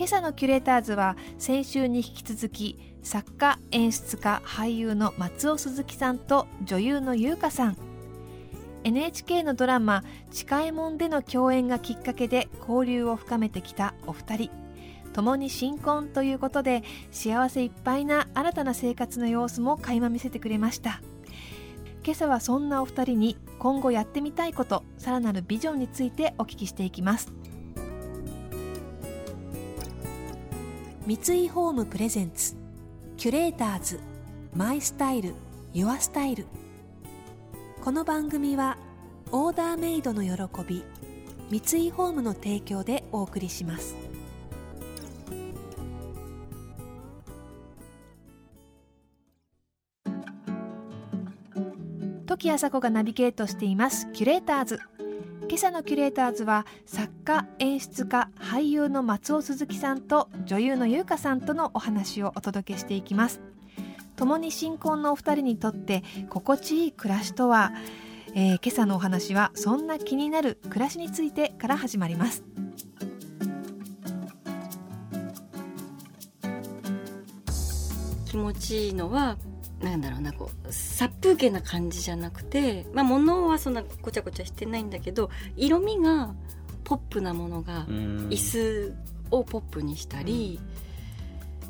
今朝のキュレーターズは先週に引き続き作家演出家俳優の松尾鈴木さんと女優の優香さん。NHK のドラマ「近右衛門」での共演がきっかけで交流を深めてきたお二人。共に新婚ということで幸せいっぱいな新たな生活の様子も垣間見せてくれました。今朝はそんなお二人に今後やってみたいことさらなるビジョンについてお聞きしていきます。三井ホームプレゼンツ。キュレーターズ。マイスタイル。ユアスタイル。この番組はオーダーメイドの喜び。三井ホームの提供でお送りします。時あさこがナビゲートしています。キュレーターズ。今朝のキュレーターズは作家演出家俳優の松尾鈴木さんと女優の優香さんとのお話をお届けしていきます。共に新婚のお二人にとって心地いい暮らしとは、えー、今朝のお話はそんな気になる暮らしについてから始まります。気持ちいいのはなんだろうなこう殺風景な感じじゃなくて、まあ、物はそんなごちゃごちゃしてないんだけど色味がポップなものが椅子をポップにしたり。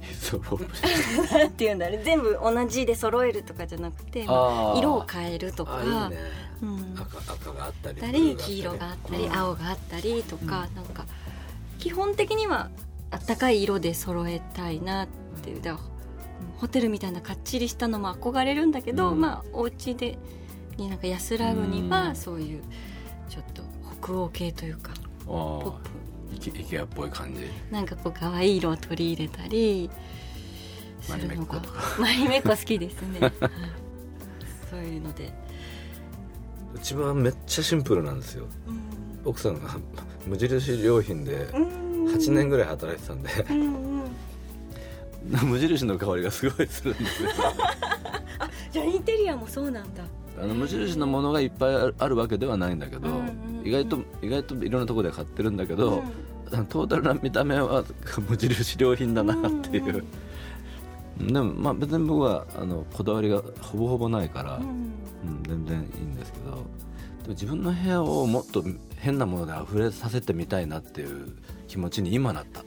なんていうんだろう。全部同じで揃えるとかじゃなくて、まあ、色を変えるとか、ね。うん、赤赤があったり黄色があったり、うん、青があったりとか、うん、なんか基本的にはあったかい色で揃えたいなって。いうだホテルみたいなかっちりしたのも憧れるんだけど、うん、まあお家でになんか安らぐにはそういうちょっと北欧系というかポップ。イケアっぽい感じ。なんかこう可愛い色を取り入れたりするのがマリメッコ好きですね。そういうので。うちはめっちゃシンプルなんですよ、奥さんが無印良品で8年ぐらい働いてたんで、無印の香りがすごいするんですよ。じゃあインテリアもそうなんだ。あの無印のものがいっぱいあるわけではないんだけど、意外と意外といろんなところで買ってるんだけど、うん、トータルな見た目は無印良品だなっていう、うんうん、でもまあ別に僕はあのこだわりがほぼほぼないから、うん、うん、全然いいんですけどでも自分の部屋をもっと変なもので溢れさせてみたいなっていう気持ちに今なった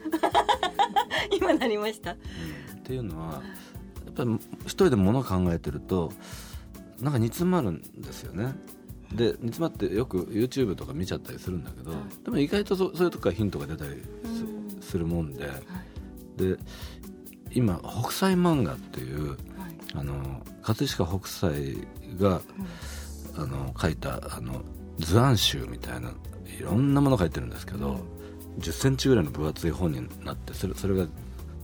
今なりました、うん、っていうのはやっぱり一人で物を考えてるとなんか煮詰まるんですよね。で煮詰まってよく YouTube とか見ちゃったりするんだけど、でも意外とそそういうとこからヒントが出たりす,、するもんで、で今北斎漫画っていう、はい、あの葛飾北斎が、うん、あの書いたあの図案集みたいないろんなもの書いてるんですけど、うん、1 0ンチぐらいの分厚い本になってそれそれが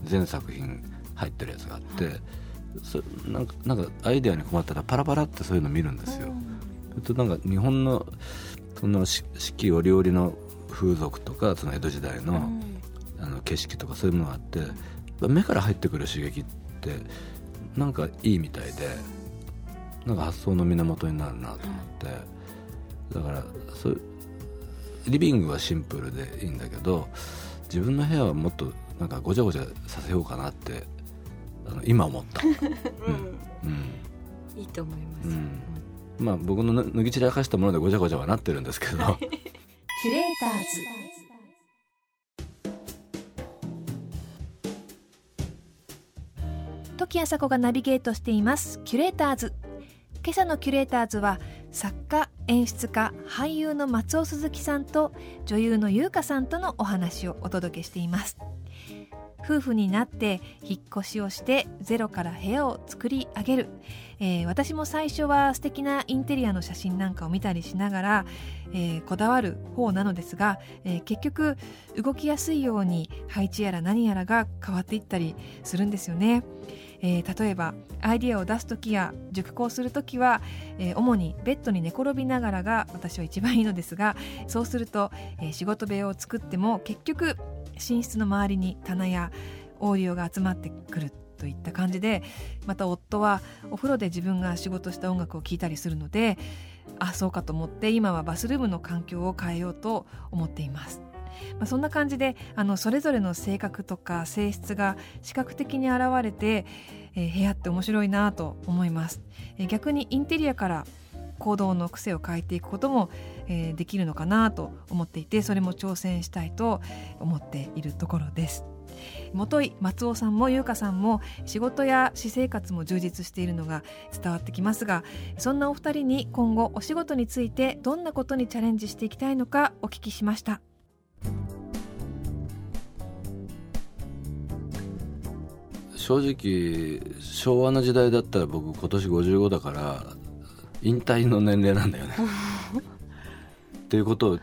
全作品入ってるやつがあって、はい、そなんかなんかアイデアに困ったらパラパラってそういうの見るんですよ。うん、となんか日本のその四季折々の風俗とかその江戸時代の,、あの景色とかそういうものがあって目から入ってくる刺激ってなんかいいみたいでなんか発想の源になるなと思って、だからそうリビングはシンプルでいいんだけど自分の部屋はもっとなんかごちゃごちゃさせようかなってあの今思った、うん。うん、いいと思います、うん、まあ僕の脱ぎ散らかしたものでごちゃごちゃはなってるんですけど。キュレーターズ。時あさこがナビゲートしています。キュレーターズ。今朝のキュレーターズは作家演出家俳優の松尾鈴木さんと女優の優香さんとのお話をお届けしています夫婦になって引っ越しをしてゼロから部屋を作り上げる、えー私も最初は素敵なインテリアの写真なんかを見たりしながら、えーこだわる方なのですが、えー結局動きやすいように配置やら何やらが変わっていったりするんですよね。えー例えばアイディアを出す時や熟考する時は、えー主にベッドに寝転びながらが私は一番いいのですがそうすると、えー仕事部屋を作っても結局寝室の周りに棚やオーディオが集まってくるといった感じでまた夫はお風呂で自分が仕事した音楽を聴いたりするのであそうかと思って今はバスルームの環境を変えようと思っています。まあ、そんな感じであのそれぞれの性格とか性質が視覚的に現れて、えー部屋って面白いなと思います、えー逆にインテリアから行動の癖を変えていくことも、えーできるのかなと思っていてそれも挑戦したいと思っているところです。元井松尾さんも優香さんも仕事や私生活も充実しているのが伝わってきますがそんなお二人に今後お仕事についてどんなことにチャレンジしていきたいのかお聞きしました。正直昭和の時代だったら僕今年55だから引退の年齢なんだよね。っていうことを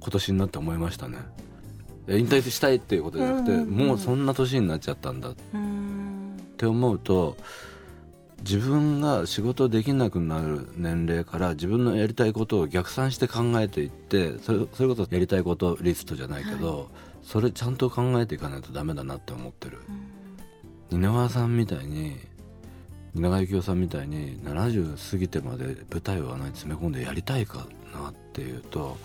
今年になって思いましたね。引退したいっていうことじゃなくて、うんうんうん。もうそんな年になっちゃったんだ。って思うと自分が仕事できなくなる年齢から自分のやりたいことを逆算して考えていってそれそれこそやりたいことリストじゃないけど、それちゃんと考えていかないとダメだなって思ってる蜷川さんみたいに蜷川幸雄さんみたいに70過ぎてまで舞台をあんなに詰め込んでやりたいかなっていうと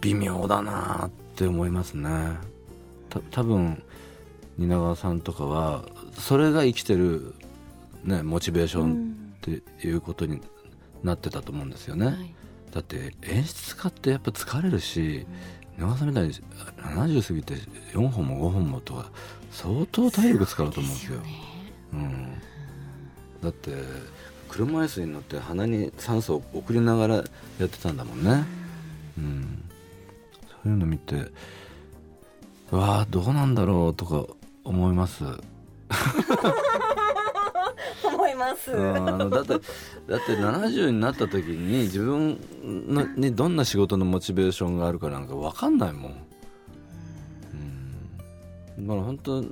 微妙だなって思いますね。た多分蜷川さんとかはそれが生きてる、ね、モチベーションっていうことになってたと思うんですよね、はい。だって演出家ってやっぱ疲れるし蜷川さんみたいに70過ぎて4本も5本もとか相当体力使うと思うんですよ。ね。うん、だって車椅子に乗って鼻に酸素を送りながらやってたんだもんね、うん、そういうの見てうわあどうなんだろうとか思います。思います。うん。あのだってだって70になった時に自分のにどんな仕事のモチベーションがあるかなんか分かんないもん、うん、だから本当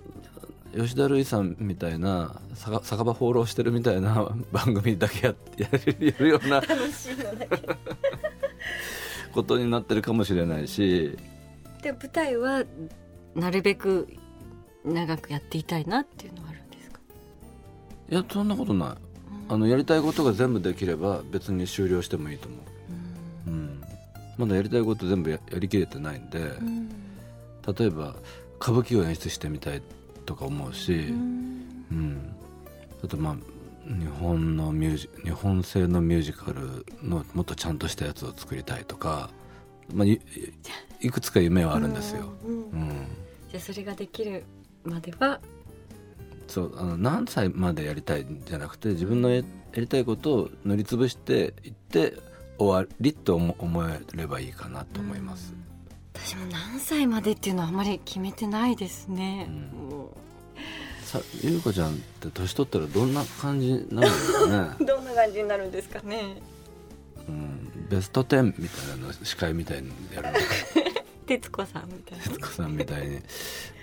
吉田類さんみたいな酒酒場放浪してるみたいな 番組だけややれるような楽しいのだけことになってるかもしれないし。で舞台はなるべく長くやっていたいなっていうのはあるんですか？いやそんなことない。あのやりたいことが全部できれば別に終了してもいいと思う、うん、まだやりたいこと全部ややりきれてないんで、うん。例えば歌舞伎を演出してみたいとか思うし、うん。うん、あとまあ日本のミュージ日本製のミュージカルのもっとちゃんとしたやつを作りたいとか、まあ、いいくつか夢はあるんですよ、うんうん、じゃあそれができるまでは？そうあの何歳までやりたいんじゃなくて自分のややりたいことを塗りつぶしていって終わりと思思えればいいかなと思います、私も何歳までっていうのはあまり決めてないですね、うん。もさゆうこちゃんって年取ったらどんな感じになるんだろうね。う どんな感じになるんですかね。うん、ベスト10みたいなの司会みたいにやるのか。徹子さんみたいな。徹子さんみたいに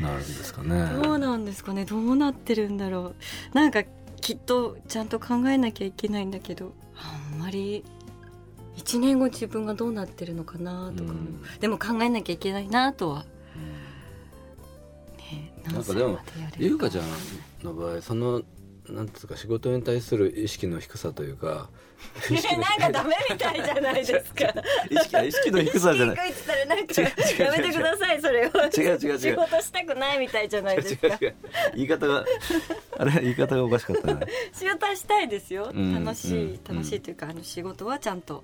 なるんですかね。どうなんですかね。どうなってるんだろう。なんかきっとちゃんと考えなきゃいけないんだけどあんまり1年後自分がどうなってるのかなとかも、うん。でも考えなきゃいけないなとは、ね、なんかでもまでやれるゆうかちゃんの場合そのなんつうか仕事に対する意識の低さというかなんかダメみたいじゃないですか。意 識意識の低さじゃない。低いったらなんかやめてくださいそれは違う違う違う。仕事したくないみたいじゃないですか。言い方があれ言い方がおかしかったね、仕事はしたいですよ、うん楽しい、うん楽しいというかあの仕事はちゃんと、うん、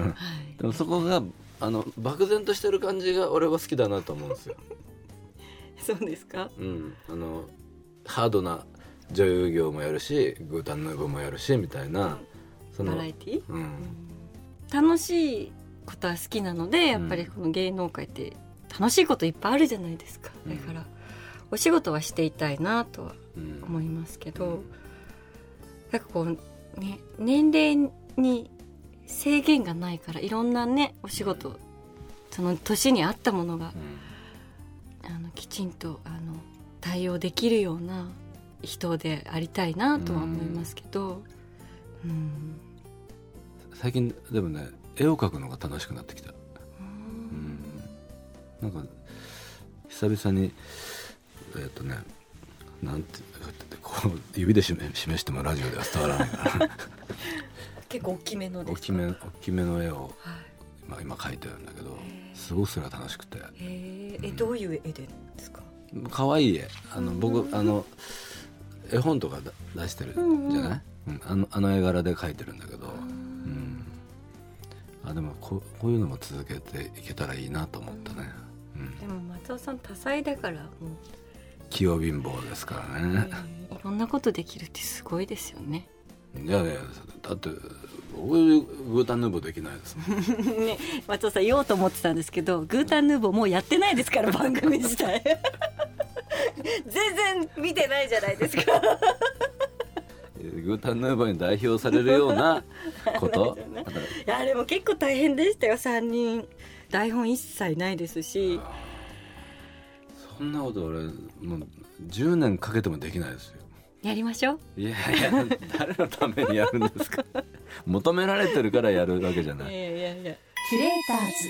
はい。でもそこがあの漠然としてる感じが俺は好きだなと思うんですよ。そうですか？うん、あのハードな女優業もやるしグータンヌーボーもやるしみたいなそのバラエティ？うん。楽しいことは好きなのでやっぱりこの芸能界って楽しいこといっぱいあるじゃないですか、うん。だからお仕事はしていたいなとはうん思いますけど、なんかこうね年齢に制限がないからいろんなねお仕事その年に合ったものがうん。あのきちんとあの対応できるような人でありたいなとは思いますけど、うん。最近でもね絵を描くのが楽しくなってきた、うん、なんか久々にえっ、とねなんてこう指で示示してもラジオでは伝わらないから結構大きめの大きめ大きめの絵をはい。今今描いてるんだけどすごくそれが楽しくて。ええどういう絵ですか？可愛い絵。あの僕あの絵本とか出出してるじゃない、うんあのあの絵柄で描いてるんだけど、うん、あでもこうこういうのも続けていけたらいいなと思ったね、うん、でも松尾さん多彩だからもう、器用貧乏ですからね、いろんなことできるってすごいですよねいやいやだって僕グータンヌーボーできないです。ね松尾さん言おうと思ってたんですけどグータンヌーボーもうやってないですから番組自体。全然見てないじゃないですか。グータンヌーボーに代表されるような こと。いやでも結構大変でしたよ。3人。台本一切ないですし。そんなこと俺もう10年かけてもできないですよやりましょう。いやいや誰のためにやるんですか？求められてるからやるわけじゃない。いやいやいや。キュレーターズ。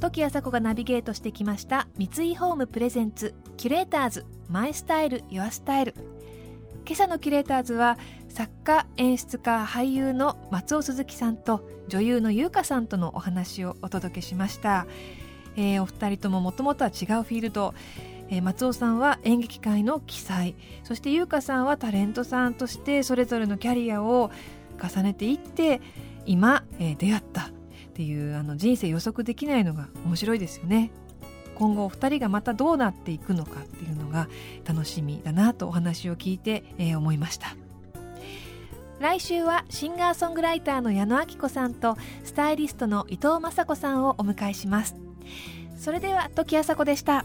時あさこがナビゲートしてきました三井ホームプレゼンツキュレーターズマイスタイルユアスタイル。今朝のキュレーターズは作家演出家俳優の松尾鈴木さんと女優の優香さんとのお話をお届けしました、えーお二人とももともとは違うフィールドえー松尾さんは演劇界の奇才。そして優香さんはタレントさんとしてそれぞれのキャリアを重ねていって今、えー出会ったっていうあの人生予測できないのが面白いですよね。今後お二人がまたどうなっていくのかっていうのが楽しみだなとお話を聞いて、えー思いました。来週はシンガーソングライターの矢野明子さんとスタイリストの伊藤雅子さんをお迎えします。それでは時あさこでした。